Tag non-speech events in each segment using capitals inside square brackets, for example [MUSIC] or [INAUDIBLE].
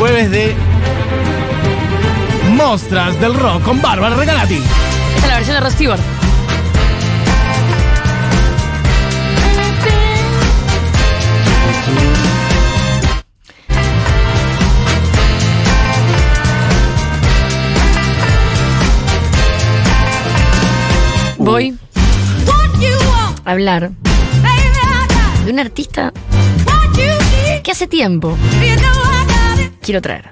jueves de Mostras del Rock con Bárbara Regalati. Esta es la versión de Stewart. Voy a hablar de un artista que hace tiempo quiero traer.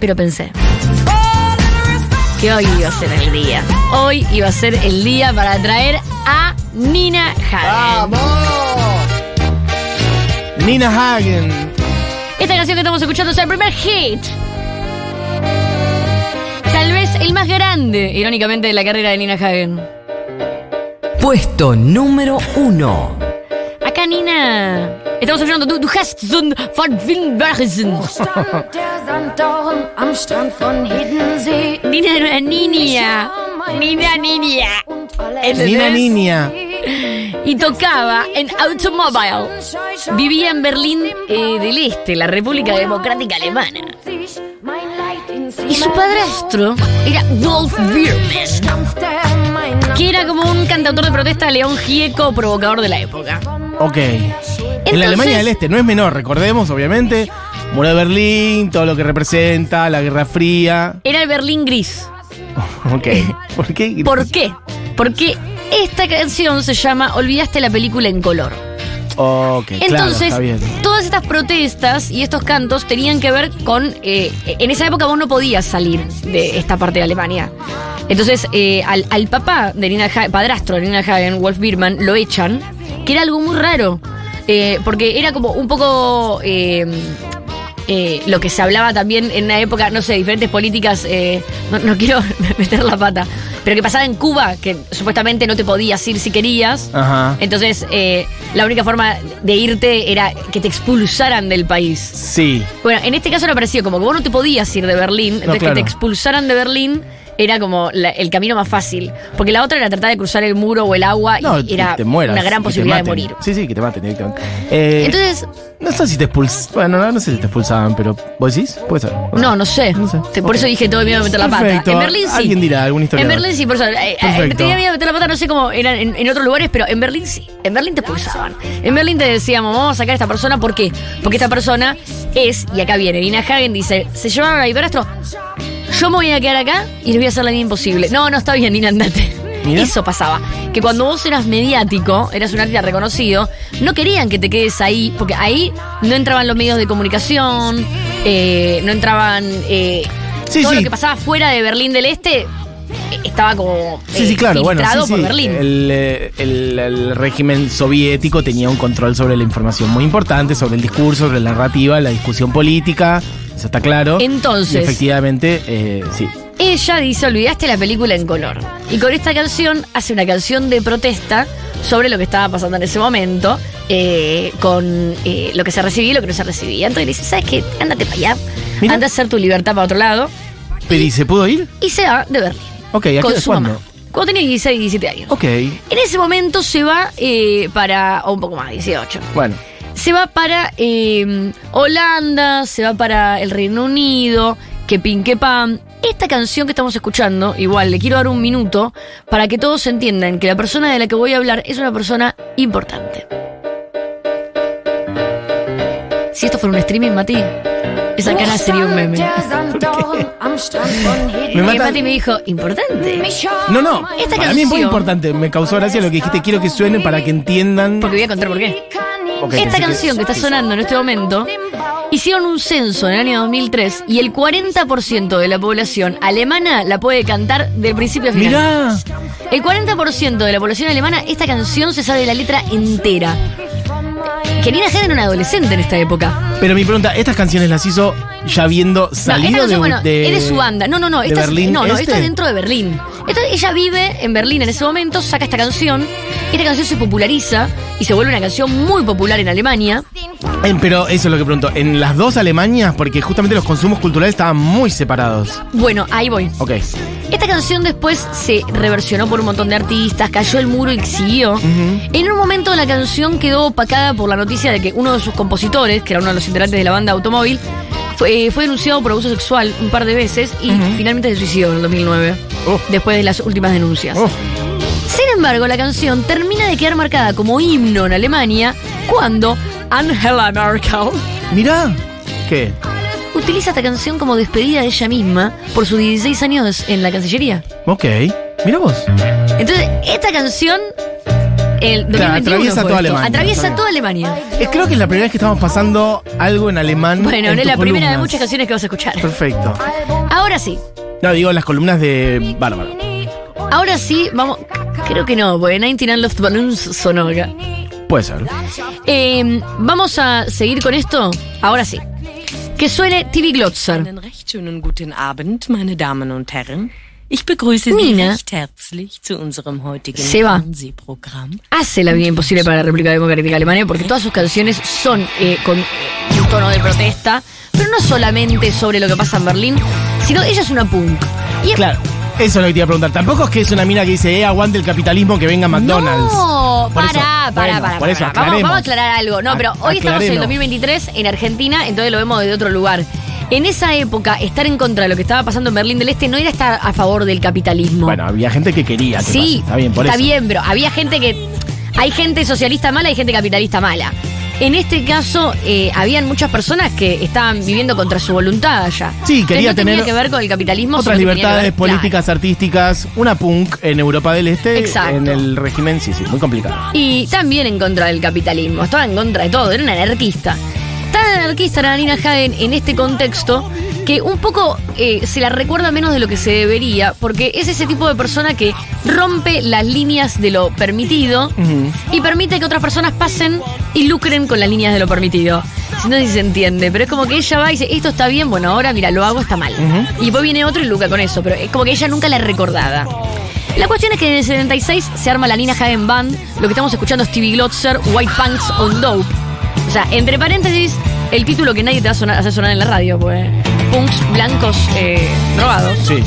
Pero pensé que hoy iba a ser el día. Hoy iba a ser el día para traer a Nina Hagen. Nina Hagen. Esta canción que estamos escuchando es el primer hit. Tal vez el más grande, irónicamente, de la carrera de Nina Hagen. Puesto número uno. Acá, Nina. Estamos escuchando Du, du hast son von Wilbersen. Am Strand von Hiddensee. Nina era una niña. Nina niña. Nina Niña. Y tocaba en Automobile. Vivía en Berlín eh, del Este, la República Democrática Alemana. Y su padrastro era Wolf Biermann, que era como un cantautor de protesta león gieco provocador de la época. Ok. en la Alemania del Este no es menor, recordemos, obviamente. Muro de Berlín, todo lo que representa, la Guerra Fría. Era el Berlín gris. [LAUGHS] Ok. ¿Por qué? ¿Por qué? Porque esta canción se llama Olvidaste la película en color. Ok, claro, Entonces, está bien. todas estas protestas y estos cantos tenían que ver con. eh, en esa época vos no podías salir de esta parte de Alemania. Entonces, eh, al, al papá de Nina Hagen, padrastro de Nina Hagen, Wolf Biermann, lo echan, que era algo muy raro. eh, porque era como un poco. eh, eh, lo que se hablaba también en una época, no sé, diferentes políticas, no, no quiero [LAUGHS] meter la pata, pero que pasaba en Cuba, que supuestamente no te podías ir si querías. Ajá. Entonces, eh, la única forma de irte era que te expulsaran del país. Sí. Bueno, en este caso era parecido, como que vos no te podías ir de Berlín, entonces claro. que te expulsaran de Berlín era como la- el camino más fácil. Porque la otra era tratar de cruzar el muro o el agua No, y era te mueras, una gran que te posibilidad de maten. morir. Sí, sí, que te maten directamente. Eh, Entonces, no sé si te expulsaban. Bueno, no, no sé si te expulsaban, pero. ¿Vos decís? Puede ser. no, no sé. No sé. Te- Por Ok. eso dije todo miedo de meter la pata. En Berlín sí. Alguien dirá, algún En historiador. Berlín sí, por eso. eh, eh, Perfecto. tenía miedo de meter la pata, no sé cómo eran en, en otros lugares, pero en Berlín sí. En Berlín te expulsaban. En Berlín te decíamos, vamos a sacar a esta persona, ¿por qué? Porque esta persona es, y acá viene, Nina Hagen dice, se llevaron a mi padrastro, yo me voy a quedar acá y les voy a hacer la vida imposible. No, no está bien, Nina, andate. Mira. Eso pasaba. Que cuando vos eras mediático, eras un artista reconocido, no querían que te quedes ahí, porque ahí no entraban los medios de comunicación, eh, no entraban. eh, Sí, todo sí. lo que pasaba fuera de Berlín del Este estaba como Sí, sí, eh, claro, bueno, sí, por sí. Berlín. El, eh, el- el régimen soviético tenía un control sobre la información muy importante, sobre el discurso, sobre la narrativa, la discusión política, eso está claro. Entonces- Y efectivamente, eh, sí. Ella dice, olvidaste la película en color. Y con esta canción hace una canción de protesta sobre lo que estaba pasando en ese momento, eh, con eh, lo que se recibía y lo que no se recibía. Entonces le dice, ¿sabes qué? Ándate para allá. Mira. Anda a hacer tu libertad para otro lado. Pero ¿y se pudo ir? Y se va de Berlín. Ok, ¿a qué con mamá. Cuando tenía 16 y 17 años. Ok, En ese momento se va eh, para, o un poco más, 18. bueno. Se va para eh, Holanda, se va para el Reino Unido, que pin que pam. Esta canción que estamos escuchando, igual le quiero dar un minuto para que todos entiendan que la persona de la que voy a hablar es una persona importante. Si esto fuera un streaming, Mati, esa cara sería un meme. [LAUGHS] Me Y Hiddensee. mata- Mati me dijo, ¿importante? No, no, Esta para mí es muy canción- importante. Me causó gracia lo que dijiste. Quiero que suene para que entiendan. Porque voy a contar por qué. Ok, Esta pensé que- canción que está sonando en este momento, hicieron un censo en el año 2003 y el 40% de la población alemana la puede cantar de principio a final. Mirá. El 40% de la población alemana, esta canción se sabe la letra entera. Que Nina Hagen era una adolescente en esta época. Pero mi pregunta, ¿estas canciones las hizo ya habiendo No, salido canción, de, bueno, de- es de su banda. No, no, no. Esta, es- Berlín no, no, Este? esto es dentro de Berlín. Esto- ella vive en Berlín en ese momento, saca esta canción. Esta canción se populariza y se vuelve una canción muy popular en Alemania. Eh, Pero eso es lo que pregunto. En las dos Alemanias, porque justamente los consumos culturales estaban muy separados. Bueno, ahí voy. Ok. Esta canción después se reversionó por un montón de artistas, cayó el muro y siguió. En un momento la canción quedó opacada por la noticia de que uno de sus compositores, que era uno de los integrantes de la banda Automóvil, Fue, eh, fue denunciado por abuso sexual un par de veces y finalmente se suicidó en el 2009, Oh. después de las últimas denuncias. Oh. Sin embargo, la canción termina de quedar marcada como himno en Alemania cuando Angela Merkel Mirá. ¿Qué? utiliza esta canción como despedida de ella misma por sus 16 años en la Cancillería. Ok. Mira vos. Entonces, esta canción, el 2021 Claro, atraviesa fue toda esto, Alemania. Atraviesa toda Alemania. Eh, creo que es la primera vez que estamos pasando algo en alemán. Bueno, en no es tus la primera de columnas. muchas canciones que vas a escuchar. Perfecto. Ahora sí, No, digo las columnas de Bárbara. ahora sí, vamos. Creo que no, porque 99 Loft Balloons sonó acá. Puede ser. Eh, vamos a seguir con esto. Ahora sí. Que suene TV Glotzer. Einen recht schönen guten Abend, meine Damen und Herren. Ich begrüße Sie Nina. recht herzlich zu unserem heutigen Seba. Fernsehprogramm. hace la vida imposible para la República Democrática de Alemania porque todas sus canciones son eh, con un tono de protesta, pero no solamente sobre lo que pasa en Berlín, sino ella es una punk. Y Claro. Eso es lo que te iba a preguntar. Tampoco es que es una mina que dice, eh, aguante el capitalismo que venga McDonald's. No, Por para, eso, para, bueno, para, por eso, para. Vamos, aclaremos. vamos a aclarar algo. No, pero hoy estamos en el aclaremos. 2023 en Argentina, entonces lo vemos desde otro lugar. En esa época, estar en contra de lo que estaba pasando en Berlín del Este no era estar a favor del capitalismo. Bueno, había gente que quería. que Sí, pase. Está bien, por está eso. bien, pero había gente que. Hay gente socialista mala y gente capitalista mala. En este caso, eh, habían muchas personas que estaban viviendo contra su voluntad allá. Sí, quería tenía tener que ver con el capitalismo. Otras libertades ver- políticas, artísticas, una punk en Europa del Este, Exacto. en el régimen, sí, sí, muy complicado. Y también en contra del capitalismo. Estaba en contra de todo. Era una anarquista. Tan anarquista era Nina Hagen en este contexto que un poco eh, se la recuerda menos de lo que se debería, porque es ese tipo de persona que rompe las líneas de lo permitido y permite que otras personas pasen y lucren con las líneas de lo permitido. No sé si se entiende, pero es como que ella va y dice, esto está bien, bueno, ahora mira, lo hago, está mal. Y después viene otro y lucra con eso, pero es como que ella nunca la recordada. La cuestión es que en el 76 se arma la Nina Hagen Band, lo que estamos escuchando es TV Glotzer, White Punks on Dope. O sea, entre paréntesis, el título que nadie te va a sonar- hacer sonar en la radio, pues. Punks blancos eh, drogados. Sí.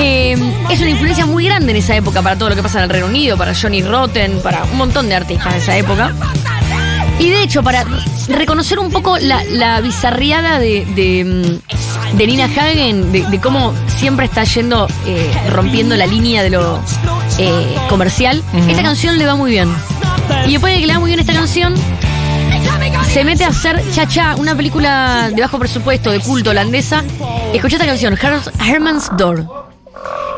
Eh, es una influencia muy grande en esa época para todo lo que pasa en el Reino Unido, para Johnny Rotten, para un montón de artistas de esa época. Y de hecho, para reconocer un poco la, la bizarriada de, de, mm, de Nina Hagen, de, de cómo siempre está yendo eh, rompiendo la línea de lo eh, comercial, esta canción le va muy bien. Y después de que le va muy bien esta canción, se mete a hacer Cha Cha, una película de bajo presupuesto, de culto holandesa. Escucha esta canción, Her- Herman's Door.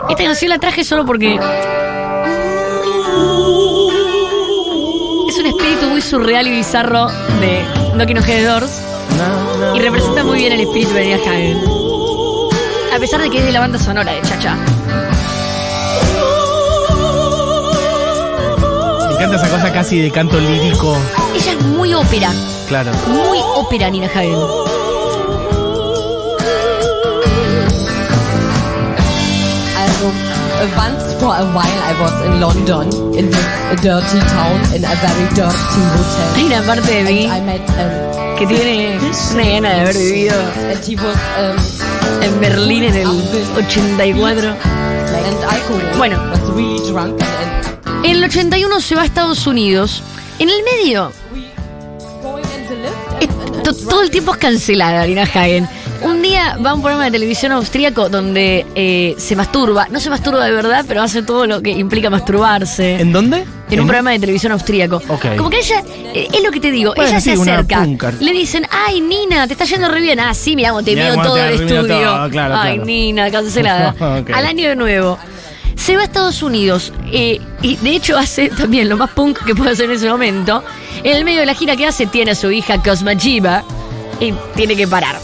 Esta canción la traje solo porque es un espíritu muy surreal y bizarro de Knocking on Head Doors y representa muy bien el espíritu de Nina Hagen. A pesar de que es de la banda sonora de Cha Cha. Me encanta esa cosa casi de canto lírico. Ella es muy ópera, Claro. muy ópera Nina Hagen. Also, once for a while I was in London, in this dirty town, in a very dirty hotel. Hay una parte de mí I met, um, que tiene una gana de haber vivido and he was, um, en Berlín en el 84. and Bueno. was really drunk and, En el 81 se va a Estados Unidos. En el medio, todo el tiempo es cancelada Lina Hagen. Un día va a un programa de televisión austríaco donde eh, se masturba. No se masturba de verdad, pero hace todo lo que implica masturbarse. ¿En dónde? En un programa de televisión austríaco. Ok. Como que ella, eh, es lo que te digo, Bueno, ella sí, se acerca. Le dicen, ay, Nina, te está yendo re bien. Ah, sí, mira cómo te Mirá todo te el estudio. todo, claro, ay, claro. Nina, cancelada. [LAUGHS] Al año de nuevo. Se va a Estados Unidos eh, y de hecho hace también lo más punk que puede hacer en ese momento. En el medio de la gira que hace tiene a su hija Cosma Jiva y tiene que parar.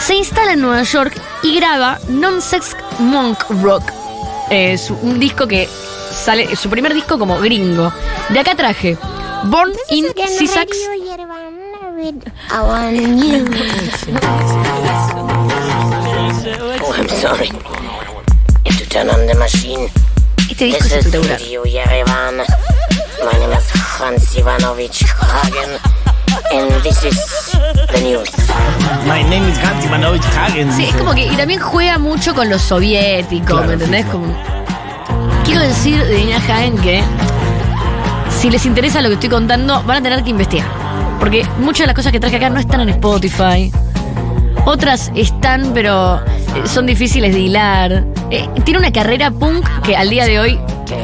Se instala en Nueva York y graba Non-Sex Monk Rock, eh, su- un disco que sale, su primer disco como gringo. De acá traje Born in Sisax. Oh, I'm sorry. On the machine. Este disco This es is espectacular. Radio Yerevan. My name is Hans Ivanovich Hagen, and this is the news. My name is Hans Ivanovich Hagen. Sí, es como que. Y también juega mucho con lo soviético, Claro, ¿me entendés? sí, Como, quiero decir de Nina Hagen que si les interesa lo que estoy contando, van a tener que investigar. Porque muchas de las cosas que traje acá no están en Spotify. Otras están, pero eh, son difíciles de hilar. Eh, tiene una carrera punk que al día de hoy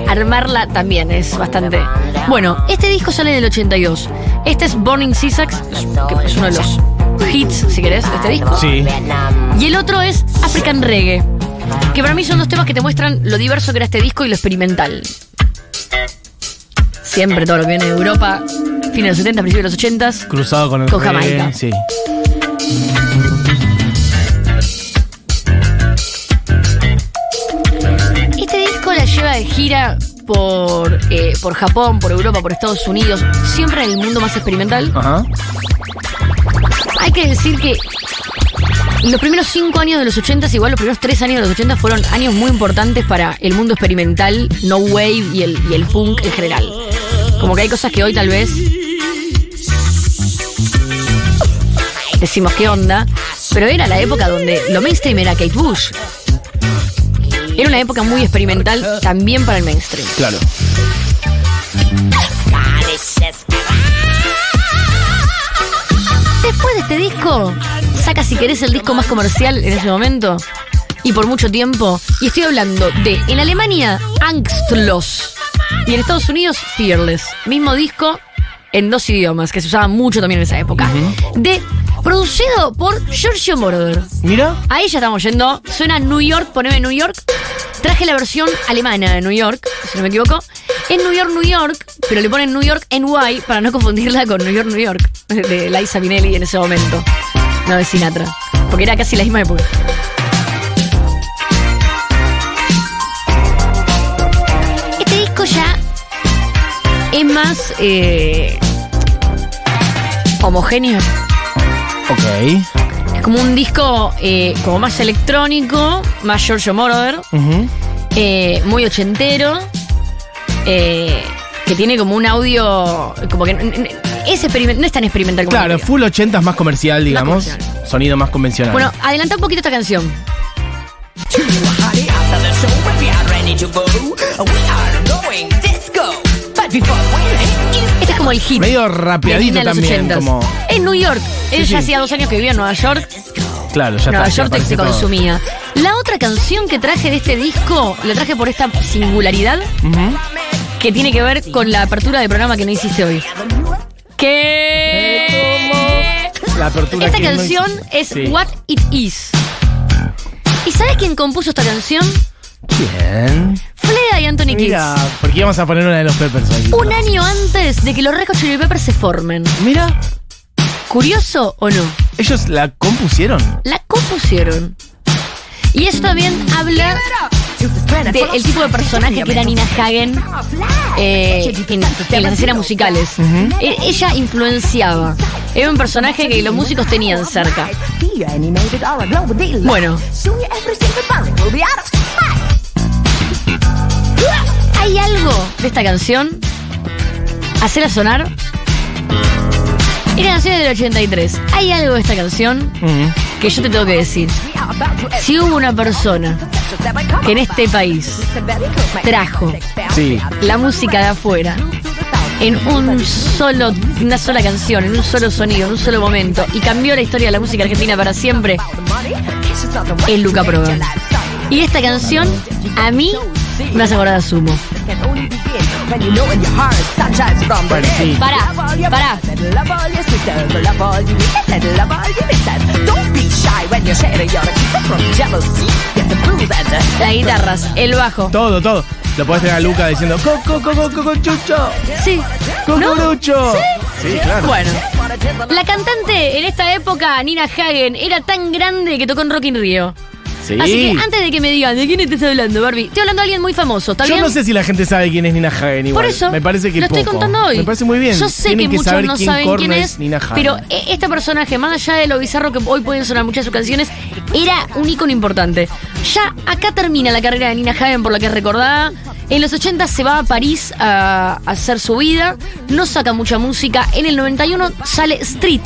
armarla también es bastante. Bueno, este disco sale del 82. Este es Burning Sisax, que es uno de los hits, si querés, de este disco. Sí. Y el otro es African Reggae, que para mí son dos temas que te muestran lo diverso que era este disco y lo experimental. Siempre todo lo que viene de Europa, fines de los 70, principios de los 80. Cruzado con el Con reggae, Jamaica. Sí. De gira por, eh, por Japón, por Europa, por Estados Unidos, siempre en el mundo más experimental. Ajá. Hay que decir que los primeros cinco años de los 80, igual los primeros tres años de los 80 fueron años muy importantes para el mundo experimental, no wave y el, y el punk en general. Como que hay cosas que hoy tal vez decimos qué onda, pero era la época donde lo mainstream era Kate Bush. Era una época muy experimental también para el mainstream. Claro. Después de este disco, saca si querés el disco más comercial en ese momento y por mucho tiempo. Y estoy hablando de, en Alemania, Angstlos y en Estados Unidos, Fearless. Mismo disco en dos idiomas que se usaban mucho también en esa época. De, producido por Giorgio Moroder. Mira. Ahí ya estamos yendo. Suena New York, poneme New York. Traje la versión alemana de New York, si no me equivoco. En New York, New York, pero le ponen New York NY para no confundirla con New York, New York, de Liza Minnelli en ese momento. No de Sinatra. Porque era casi la misma época. Este disco ya es más eh, homogéneo. Ok. Es como un disco eh, como más electrónico, más Giorgio Moroder, eh, muy ochentero, eh, que tiene como un audio como que es experiment- no es tan experimental como Claro, full 80 es más comercial, digamos. comercial. Sonido más convencional. Bueno, adelanta un poquito esta canción. Como el hit. Medio rapeadito de también, 80s. como. En New York. Él Sí, ya sí. hacía dos años que vivía en Nueva York. Claro, ya Nueva York todo. consumía. La otra canción que traje de este disco, la traje por esta singularidad que tiene que ver con la apertura del programa que no hiciste hoy. Que La apertura esta que no canción hizo- es Sí. What It Is. ¿Y sabes quién compuso esta canción? ¿Quién? Y Anthony Kids. Mira, porque íbamos a poner una de los Peppers ahí. Un año antes de que los Red Hot Chili Peppers se formen. Mira, ¿Curioso o no? ellos la compusieron. La compusieron. Y eso también habla del tipo de personaje que era Nina Hagen eh, en, en las escenas musicales. E- Ella influenciaba. Era un personaje que los músicos tenían cerca. Bueno, ¿hay algo de esta canción? Hacerla sonar. Era canción del 83. ¿Hay algo de esta canción que yo te tengo que decir? Si hubo una persona que en este país trajo Sí. la música de afuera en un solo, una sola canción, en un solo sonido, en un solo momento, y cambió la historia de la música argentina para siempre, es Luca Prodan. Y esta canción, a mí, me hace acordar a Sumo. Bueno, sí. Pará, pará. Las guitarras, el bajo. Todo, todo. Lo podés tener a Luca diciendo Coco, coco, coco, chucho. Sí. ¿No? Cocorucho. Sí, claro. Bueno, la cantante en esta época, Nina Hagen, era tan grande que tocó en Rock in Rio. Sí. Así que antes de que me digan, ¿de quién estás hablando, Barbie? Estoy hablando de alguien muy famoso, ¿está Yo bien? no sé si la gente sabe quién es Nina Hagen igual. Por eso, Me parece que lo estoy contando hoy. Me parece muy bien. Yo sé Tienen que, muchos no quién saben quién es, Nina Hagen. pero eh, este personaje, más allá de lo bizarro que hoy pueden sonar muchas de sus canciones, era un ícono importante. Ya acá termina la carrera de Nina Hagen por la que es recordada. En los 80 se va a París a, a hacer su vida, no saca mucha música. En el 91 sale Street,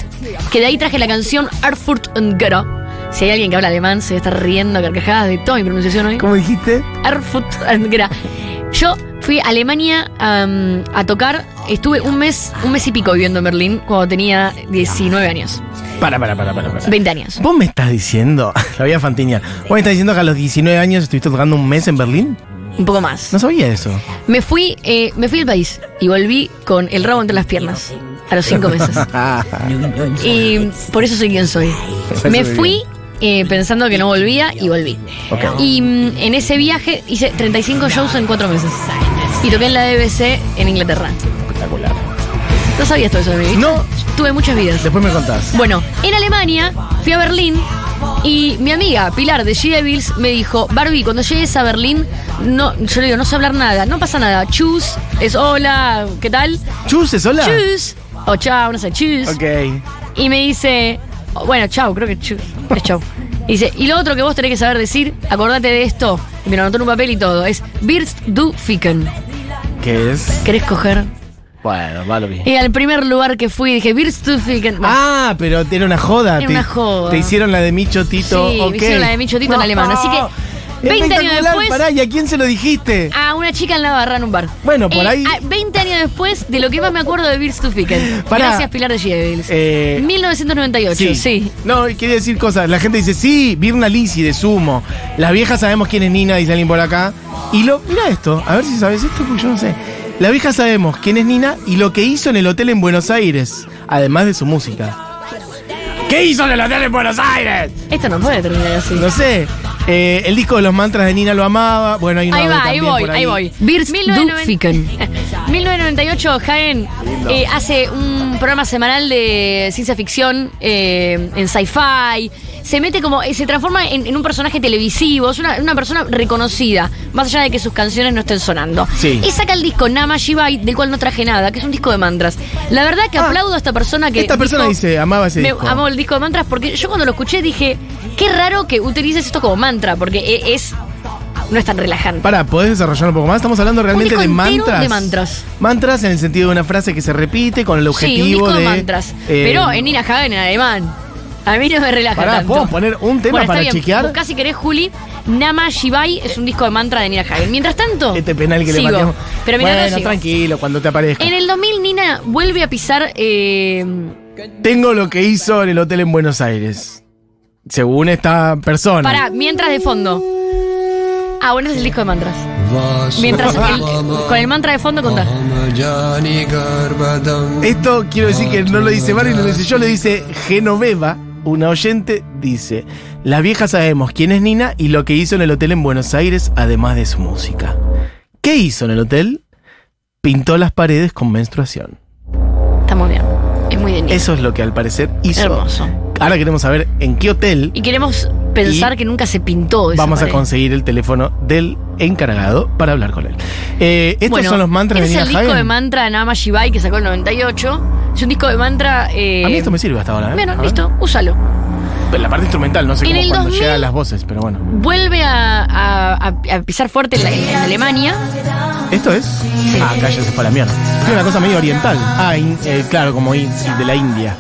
que de ahí traje la canción Erfurt und Götter. Si hay alguien que habla alemán, se va a estar riendo a carcajadas de toda mi pronunciación hoy. ¿Cómo dijiste? Erfurt [LAUGHS] Götter. Yo fui a Alemania a tocar, estuve un mes, un mes y pico viviendo en Berlín cuando tenía 19 años. Para, para, para, para. para. 20 años. ¿Vos me estás diciendo, [LAUGHS] la voy a fantinear, vos me estás diciendo que a los 19 años estuviste tocando un mes en Berlín? Un poco más. No sabía eso. Me fui, eh, me fui del país y volví con el rabo entre las piernas. A los cinco meses. [LAUGHS] Y por eso soy quien soy. Me fui eh, pensando que no volvía y volví. Y mm, en ese viaje hice 35 shows en cuatro meses. Y toqué en la BBC en Inglaterra. Espectacular. No sabías todo eso de mi vida. No. Tuve muchas vidas. Después me contás. Bueno, en Alemania fui a Berlín y mi amiga Pilar de G Devils me dijo, Barbie, cuando llegues a Berlín, no, yo le digo, no sé hablar nada, no pasa nada. Chus, es hola, ¿qué tal? Chus, ¿es hola? Chus. O chao, no sé, chus. Ok. Y me dice, bueno, chau, creo que chau, es chau. Y dice, y lo otro que vos tenés que saber decir, acordate de esto, y me lo anotó en un papel y todo, es Birst du Ficken. ¿Qué es? ¿Querés coger? Bueno, va lo bien. Y al primer lugar que fui dije, Birst du Ficken. Bueno, Ah, pero era una joda. Era te, una joda. Te hicieron la de Micho Tito. Sí, me ok. hicieron la de Micho Tito en alemán, así que 20 años después- Pará, ¿y a quién se lo dijiste? a una chica en la barra en un bar. Bueno, por ahí- a- 20 años después de lo que más me acuerdo de Birst du Ficken. Gracias, Pilar de Gievils. Eh, 1998, sí. No, quería decir cosas. La gente dice, sí, Virna Lisi de Sumo. Las viejas sabemos quién es Nina, dice alguien por acá. Y lo, mira esto, a ver si sabes esto, porque yo no sé. Las viejas sabemos quién es Nina y lo que hizo en el hotel en Buenos Aires, además de su música. ¿Qué hizo en el hotel en Buenos Aires? Esto no puede terminar así. No sé. Eh, el disco de los mantras de Nina lo amaba. Bueno, hay una Ahí va, ahí voy, por ahí voy. Birst du Ficken. 1998, Jaén eh, hace un programa semanal de ciencia ficción eh, en sci-fi. Se mete como, eh, se transforma en, en un personaje televisivo, es una, una persona reconocida, más allá de que sus canciones no estén sonando. Sí. Y saca el disco Nama Shibai, del cual no traje nada, que es un disco de mantras. La verdad que Ah, aplaudo a esta persona que. esta persona dice, amaba ese me disco. Amó el disco de mantras porque yo cuando lo escuché dije, qué raro que utilices esto como mantra, porque e- es. No es tan relajante. Para, ¿podés desarrollar un poco más? Estamos hablando realmente de mantras. de mantras. Mantras en el sentido de una frase que se repite con el Sí, objetivo un disco de, de. mantras. eh, pero en Nina Hagen en alemán. A mí no me relaja Pará, tanto. ¿puedo poner un tema Bueno, para está bien. chequear? Buscá si querés, Juli. Nama Shibai es un disco de mantra de Nina Hagen. Mientras tanto. Este penal que sigo. le pateamos. Pero mientras bueno, tranquilo, cuando te aparezca. En el 2000, Nina vuelve a pisar. eh, Tengo lo que hizo en el hotel en Buenos Aires. Según esta persona. Pará, mientras de fondo. Ah, bueno, ese es el disco de mantras. Mientras el- con el mantra de fondo contá. Esto quiero decir que no lo dice Barbie, no lo dice yo, lo dice Genoveva, una oyente, dice: Las viejas sabemos quién es Nina y lo que hizo en el hotel en Buenos Aires, además de su música. ¿Qué hizo en el hotel? Pintó las paredes con menstruación. Está muy bien. Es muy de Nina. Eso es lo que al parecer hizo. Hermoso. Ahora queremos saber en qué hotel Y queremos pensar Y que nunca se pintó esa vamos a conseguir el teléfono del encargado para hablar con él. Eh, estos Bueno, son los mantras de Nina es el disco Hagen. de mantra de Nama Shibai que sacó el 98. Es un disco de mantra. eh, A mí esto me sirve hasta ahora. ¿eh? Bueno, listo, úsalo. La parte instrumental, no sé En cómo el cuando 2000 llegan las voces, pero bueno. Vuelve a, a- a- a pisar fuerte en, la- en Alemania. ¿Esto es? Ah, acá ya se fue a la mierda. Es una cosa medio oriental. Ah, in- eh, claro, como in- de la India.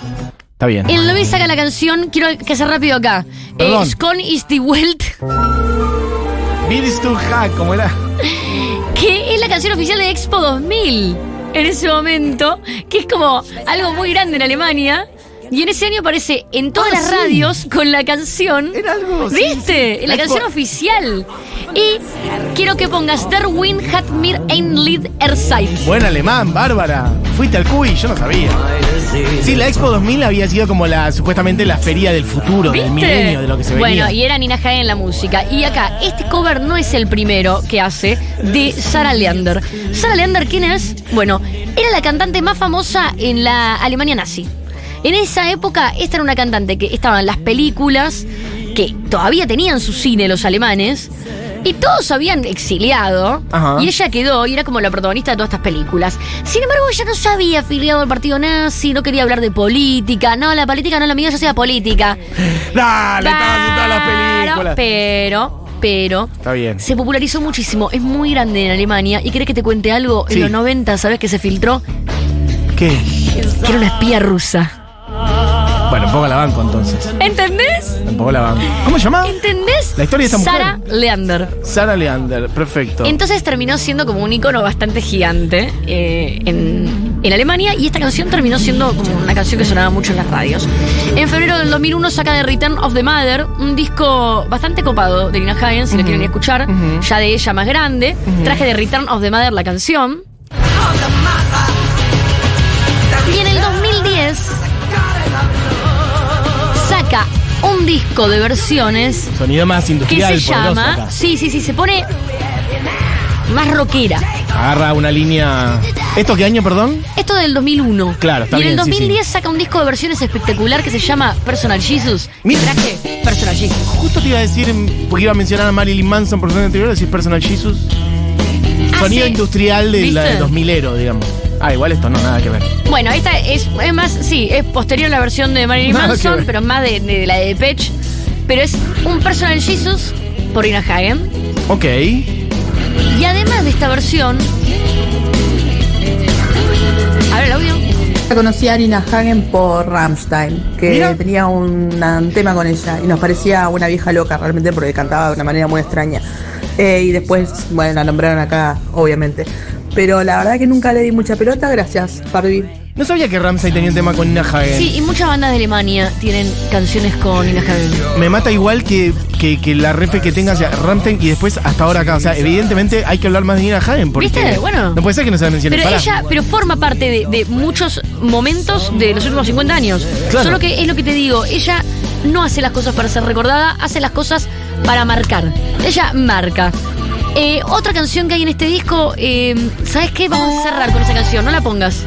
Está bien. En el 2000 saca la canción, quiero que sea rápido acá. Perdón. Scon is the Welt, Bills to Hack, ¿cómo era? [LAUGHS] que es la canción oficial de Expo 2000 en ese momento, que es como algo muy grande en Alemania. Y en ese año aparece en todas Ah, las sí. radios con la canción. Era algo, ¿Viste? sí. La La canción oficial. Y quiero que pongas Der Wind hat mir ein Lied erzählt. Buen alemán, Bárbara. Fuiste al CUI, yo no sabía. Sí, la Expo 2000 había sido como la supuestamente la feria del futuro, del milenio, de lo que se venía. Bueno, y era Nina Hagen en la música. Y acá, este cover no es el primero que hace de Sarah Leander. Sarah Leander, ¿quién es? Bueno, era la cantante más famosa en la Alemania nazi. En esa época, esta era una cantante que estaba en las películas, que todavía tenían su cine los alemanes, y todos habían exiliado, Ajá. y ella quedó y era como la protagonista de todas estas películas. Sin embargo, ella no se había afiliado al partido nazi, no quería hablar de política, no, la política no la mía, yo hacía política. Dale, en todas las películas. Pero, pero, Está bien. se popularizó muchísimo. Es muy grande en Alemania. ¿Y querés que te cuente algo? Sí. En los 90, ¿sabes que se filtró? ¿Qué? Que era una espía rusa. Bueno, un poco la banco entonces. ¿Entendés? Un poco la banco. ¿Cómo se llama? ¿Entendés? La historia de esta mujer. Sara Leander. Sara Leander, perfecto. Entonces terminó siendo como un icono bastante gigante eh, en, en Alemania y esta canción terminó siendo como una canción que sonaba mucho en las radios. En febrero del 2001 saca The Return of the Mother, un disco bastante copado de Nina Hagen, si lo quieren escuchar, ya de ella más grande. Traje de Return of the Mother la canción. Y en el 2010 saca un disco de versiones Sonido más que industrial, se poderoso llama. acá. Sí, sí, sí, se pone más rockera. Agarra una línea. ¿Esto qué año, perdón? Esto del 2001. Claro, está Y en el bien, sí, 2010 sí. saca un disco de versiones espectacular que se llama Personal Jesus. Mira. Traje Personal Jesus. Justo te iba a decir, porque iba a mencionar a Marilyn Manson por el anterior, decir Personal Jesus. Sonido Hace- industrial de la Ah, ¿Viste? de 2000ero, digamos. Ah, igual esto no, nada que ver. Bueno, esta es, es más, sí, es posterior a la versión de Marilyn Nada que Manson, ver. pero más de, de la de Depeche. Pero es un Personal Jesus por Ina Hagen. Ok. Y además de esta versión. A ver el audio. Conocí a Nina Hagen por Rammstein, que Mira. tenía un, un tema con ella y nos parecía una vieja loca realmente porque cantaba de una manera muy extraña. Eh, y después, bueno, la nombraron acá, obviamente. Pero la verdad que nunca le di mucha pelota, gracias, Barbie. No sabía que Ramsay tenía un tema con Nina Hagen. Sí, y muchas bandas de Alemania tienen canciones con Ina Hagen. Me mata igual que, que, que la refe que tenga hacia Ramstein y después hasta ahora acá. O sea, evidentemente hay que hablar más de Nina Hagen. Porque ¿Viste? Bueno. No puede ser que no se la mencione. Pero Pará. ella, pero forma parte de, de muchos momentos de los últimos 50 años. Claro. Solo que es lo que te digo, ella no hace las cosas para ser recordada, hace las cosas para marcar. Ella marca. Eh, otra canción que hay en este disco, eh, ¿sabes qué? Vamos a cerrar con esa canción, no la pongas.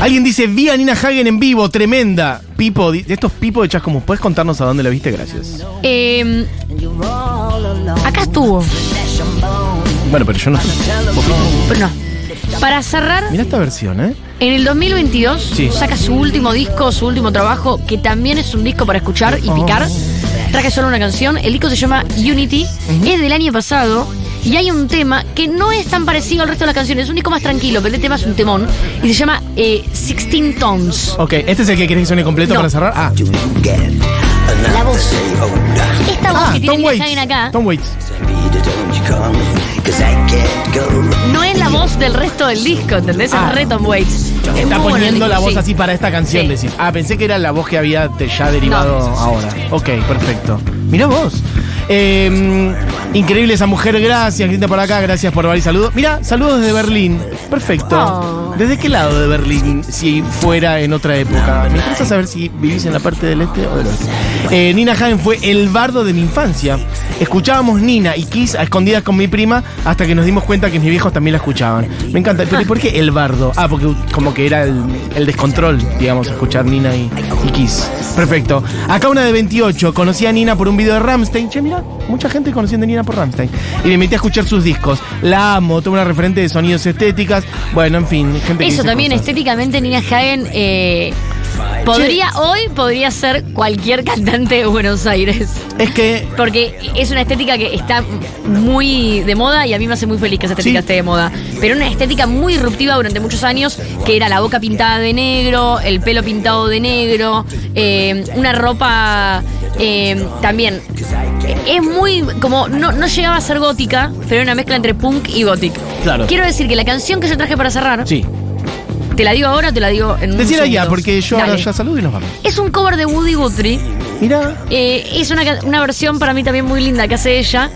Alguien dice, vi a Nina Hagen en vivo, tremenda. Pipo, estos Pipo de Chascomús, ¿puedes contarnos a dónde la viste? Gracias. Eh, acá estuvo, Bueno, pero yo no pero no. Para cerrar, Mira esta versión, ¿eh? En el 2022 Sí. saca su último disco, su último trabajo, que también es un disco para escuchar y picar. Traje solo una canción. El disco se llama Unity. Es del año pasado. Y hay un tema que no es tan parecido al resto de las canciones. Es un disco más tranquilo, pero el tema es un temón. Y se llama eh, 16 Tones. Ok, ¿este es el que querés que suene completo No. para cerrar? Ah, La voz. Voz ah que tiene Tom Waits. Acá Tom Waits. no es la voz del resto del disco, ¿entendés? Ah. Es re Tom Waits. Es Está muy poniendo la voz sí. así para esta canción, Sí. decís. Ah, pensé que era la voz que había te- ya derivado No. ahora. Ok, perfecto. Mira vos. Eh, increíble esa mujer, gracias, gente por acá, gracias por varios saludos. Mira, saludos desde Berlín. Perfecto. Oh. ¿Desde qué lado de Berlín si fuera en otra época? Me interesa saber si vivís en la parte del este o del oeste. Eh, Nina Hagen fue el bardo de mi infancia. Escuchábamos Nina y Kiss a escondidas con mi prima hasta que nos dimos cuenta que mis viejos también la escuchaban. Me encanta. Pero ¿y por qué el bardo? Ah, porque como que era el, el descontrol, digamos, escuchar Nina y, y Kiss. Perfecto. Acá una de 28. Conocí a Nina por un video de Ramstein. Che, mira, mucha gente conociendo a Nina por Ramstein. Y me metí a escuchar sus discos. La amo, toda una referente de sonidos estéticas. Bueno, en fin, gente que Eso dice también cosas. estéticamente Nina Hagen eh, podría hoy podría ser cualquier cantante de Buenos Aires. Es que Porque es una estética que está muy de moda y a mí me hace muy feliz que esa estética Sí. esté de moda. Pero una estética muy disruptiva durante muchos años, que era la boca pintada de negro, el pelo pintado de negro, eh, una ropa eh, también. Es muy como. No, no llegaba a ser gótica, pero era una mezcla entre punk y gothic. Claro. Quiero decir que la canción que yo traje para cerrar, sí. ¿te la digo ahora o te la digo en un ya, porque yo ahora ya saludo y nos vamos. Es un cover de Woody Guthrie. Mira. Eh, es una, una versión para mí también muy linda que hace ella.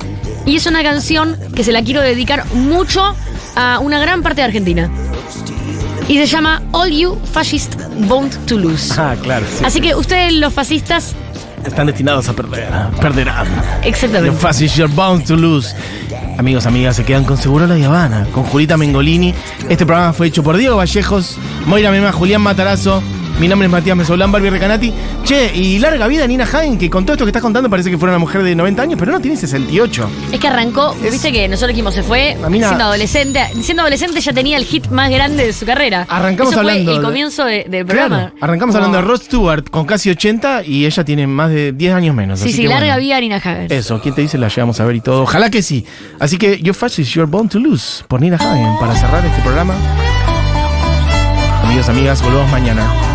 Y es una canción que se la quiero dedicar mucho a una gran parte de Argentina. Y se llama All You Fascist Bound to Lose. Ah, claro. sí. Así que ustedes, los fascistas, Están destinados a perder. Perderán. Exactamente. fácil, you're bound to lose. Amigos, amigas, se quedan con Seguro La Habana, con Julita Mengolini. Este programa fue hecho por Diego Vallejos, Moira Mema, Julián Matarazo. Mi nombre es Matías Mesolán, Barbie Recanati. Che, y larga vida Nina Hagen, que con todo esto que estás contando parece que fuera una mujer de 90 años, pero no, tiene 68. Es que arrancó, viste que nosotros dijimos, se fue siendo adolescente. Siendo adolescente ya tenía el hit más grande de su carrera. Arrancamos Eso fue hablando el comienzo de- del programa. Claro, arrancamos Como- hablando de Rod Stewart con casi 80 y ella tiene más de 10 años menos. Sí, así sí, que larga bueno. vida Nina Hagen. Eso, ¿quién te dice? La llegamos a ver y todo. Ojalá que sí. Así que Your Fascist, You're Born to Lose por Nina Hagen para cerrar este programa. Amigos, amigas, volvemos mañana.